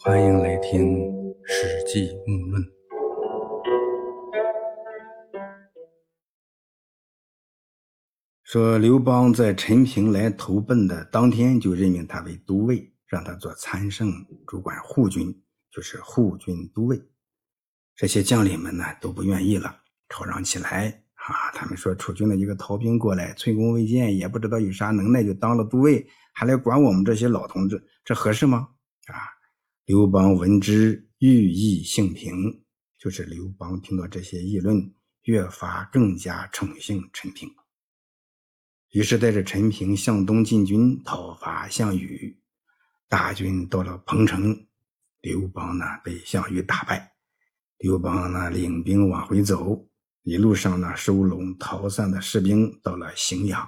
欢迎来听《史记·木论》。说刘邦在陈平来投奔的当天，就任命他为都尉，让他做参圣，主管护军，就是护军都尉。这些将领们呢都不愿意了，吵嚷起来啊！他们说楚军的一个逃兵过来，寸功未见，也不知道有啥能耐，就当了都尉，还来管我们这些老同志，这合适吗？啊！刘邦闻之，欲意性平，就是刘邦听到这些议论，越发更加宠幸陈平。于是带着陈平向东进军，讨伐项羽。大军到了彭城，刘邦呢被项羽打败。刘邦呢领兵往回走，一路上呢收拢逃散的士兵，到了荥阳。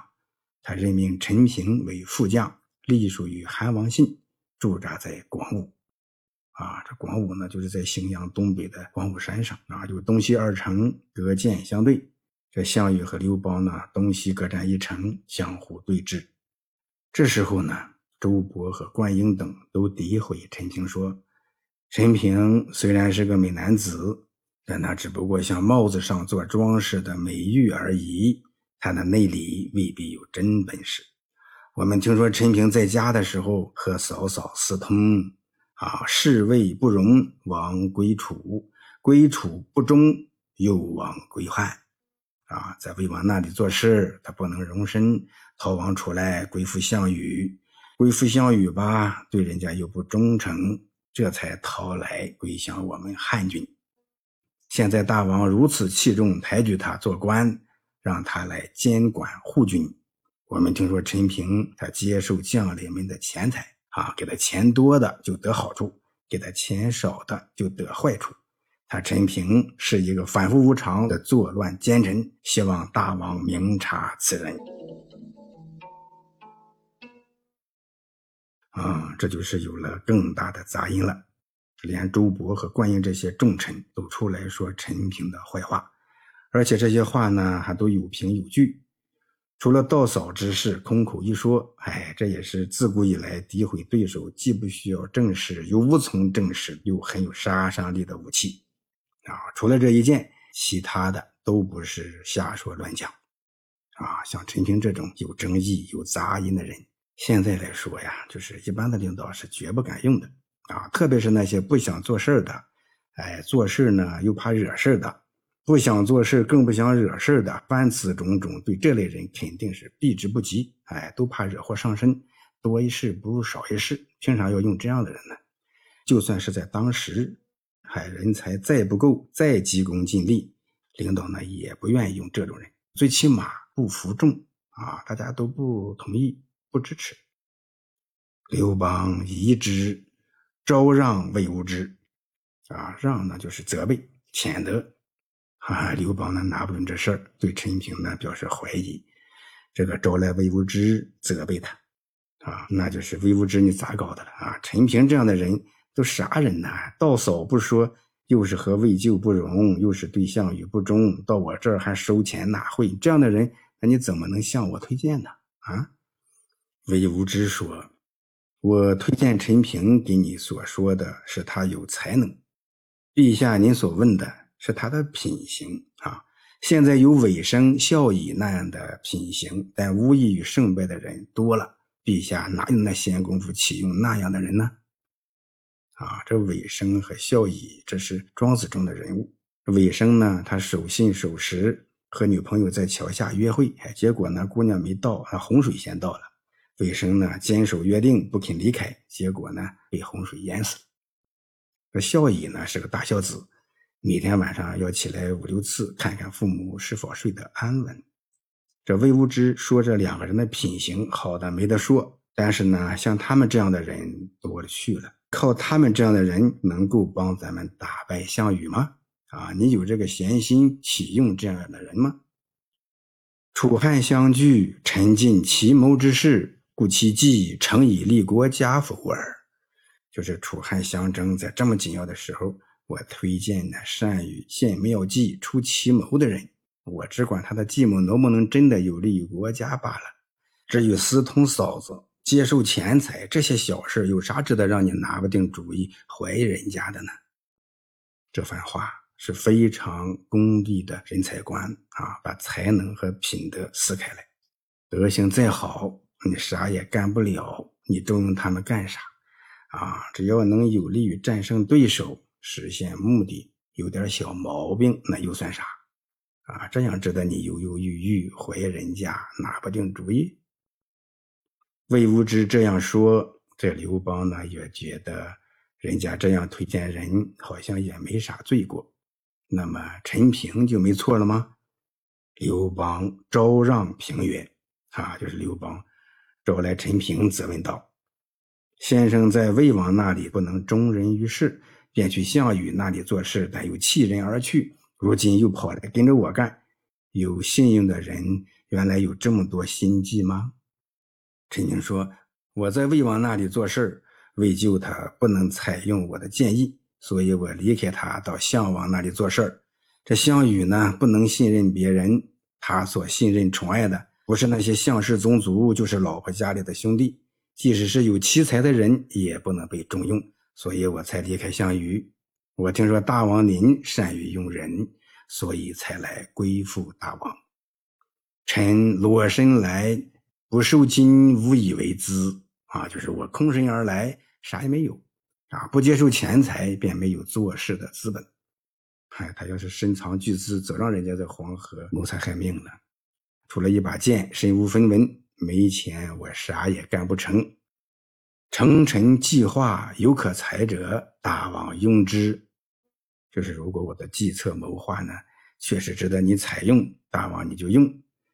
他任命陈平为副将，隶属于韩王信，驻扎在广武。啊，这广武呢就是在荥阳东北的广武山上啊，就东西二城隔涧相对。这项羽和刘邦呢，东西各占一城，相互对峙。这时候呢，周勃和灌婴等都诋毁陈平，说：“陈平虽然是个美男子，但他只不过像帽子上做装饰的美玉而已，他的内里未必有真本事。我们听说陈平在家的时候和嫂嫂私通，啊，侍卫不容，王归楚；归楚不忠，又王归汉。”啊，在魏王那里做事，他不能容身，逃亡出来归附项羽，归附项羽吧，对人家又不忠诚，这才逃来归降我们汉军。现在大王如此器重，抬举他做官，让他来监管护军。我们听说陈平他接受将领们的钱财，啊，给他钱多的就得好处，给他钱少的就得坏处。他陈平是一个反复无常的作乱奸臣，希望大王明察此人。啊，这就是有了更大的杂音了，连周勃和灌婴这些重臣都出来说陈平的坏话，而且这些话呢还都有凭有据。除了道嫂之事空口一说，哎，这也是自古以来诋毁对手既不需要证实又无从证实又很有杀伤力的武器。啊，除了这一件，其他的都不是瞎说乱讲。啊，像陈平这种有争议、有杂音的人，现在来说呀，就是一般的领导是绝不敢用的。啊，特别是那些不想做事的，哎，做事呢又怕惹事的，不想做事更不想惹事的，凡此种种，对这类人肯定是避之不及。哎，都怕惹祸上身，多一事不如少一事。凭啥要用这样的人呢？就算是在当时。还人才再不够，再急功近利，领导呢也不愿意用这种人，最起码不服众啊，大家都不同意、不支持。刘邦疑之，招让魏无知，啊，让呢就是责备、谴责，啊，刘邦呢拿不准这事儿，对陈平呢表示怀疑，这个招来魏无知责备他，啊，那就是魏无知你咋搞的了啊？陈平这样的人。都啥人呢？到嫂不说，又是和魏舅不容，又是对项羽不忠，到我这儿还收钱纳贿，这样的人，那你怎么能向我推荐呢？啊？魏无知说：“我推荐陈平给你所说的是他有才能，陛下您所问的是他的品行啊。现在有尾生、孝乙那样的品行，但无异于胜败的人多了，陛下哪有那闲工夫启用那样的人呢？”啊，这尾生和孝乙，这是庄子中的人物。尾生呢，他守信守时，和女朋友在桥下约会，哎，结果呢，姑娘没到，啊洪水先到了。尾生呢，坚守约定，不肯离开，结果呢，被洪水淹死了。这孝乙呢，是个大孝子，每天晚上要起来五六次，看看父母是否睡得安稳。这魏无知说这两个人的品行好的没得说，但是呢，像他们这样的人多了去了。靠他们这样的人能够帮咱们打败项羽吗？啊，你有这个闲心启用这样的人吗？楚汉相聚，沉尽奇谋之事，故其计诚以立国家否耳。就是楚汉相争，在这么紧要的时候，我推荐那善于献妙计、出奇谋的人，我只管他的计谋能不能真的有利于国家罢了。至于私通嫂子，接受钱财这些小事有啥值得让你拿不定主意、怀疑人家的呢？这番话是非常功利的人才观啊！把才能和品德撕开来，德行再好，你啥也干不了，你重用他们干啥？啊，只要能有利于战胜对手、实现目的，有点小毛病，那又算啥？啊，这样值得你犹犹豫豫、怀疑人家、拿不定主意？魏无知这样说，这刘邦呢也觉得人家这样推荐人，好像也没啥罪过。那么陈平就没错了吗？刘邦招让平原，啊，就是刘邦招来陈平，责问道：“先生在魏王那里不能忠人于世，便去项羽那里做事，但又弃人而去，如今又跑来跟着我干，有信用的人，原来有这么多心计吗？”陈平说：“我在魏王那里做事为救他不能采用我的建议，所以我离开他到项王那里做事这项羽呢，不能信任别人，他所信任宠爱的不是那些项氏宗族，就是老婆家里的兄弟。即使是有奇才的人，也不能被重用，所以我才离开项羽。我听说大王您善于用人，所以才来归附大王。臣裸身来。”不受金，无以为资啊！就是我空身而来，啥也没有啊！不接受钱财，便没有做事的资本。嗨，他要是深藏巨资，早让人家在黄河谋财害命了。除了一把剑，身无分文，没钱我啥也干不成。成臣计划有可裁者，大王用之。就是如果我的计策谋划呢，确实值得你采用，大王你就用；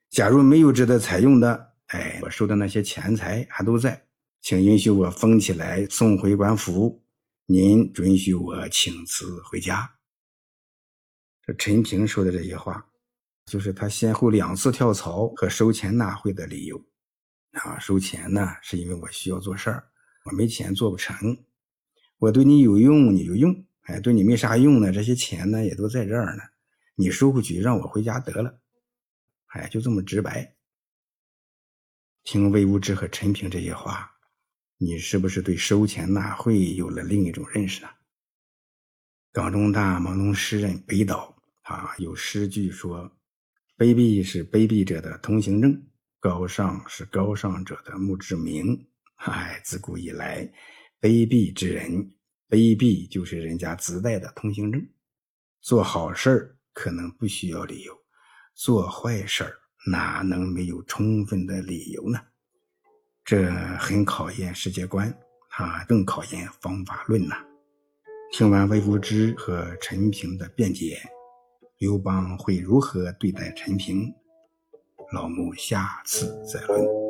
假如没有值得采用的，哎，我收的那些钱财还都在，请允许我封起来送回官府。您准许我请辞回家。这陈平说的这些话，就是他先后两次跳槽和收钱纳贿的理由。啊，收钱呢，是因为我需要做事儿，我没钱做不成。我对你有用，你就用；哎，对你没啥用呢，这些钱呢也都在这儿呢，你收回去让我回家得了。哎，就这么直白。听魏无知和陈平这些话，你是不是对收钱纳贿有了另一种认识呢？港中大盲农诗人北岛啊，有诗句说：“卑鄙是卑鄙者的通行证，高尚是高尚者的墓志铭。”哎，自古以来，卑鄙之人，卑鄙就是人家自带的通行证。做好事可能不需要理由，做坏事儿。哪能没有充分的理由呢？这很考验世界观，啊，更考验方法论呐。听完魏无知和陈平的辩解，刘邦会如何对待陈平？老穆下次再论。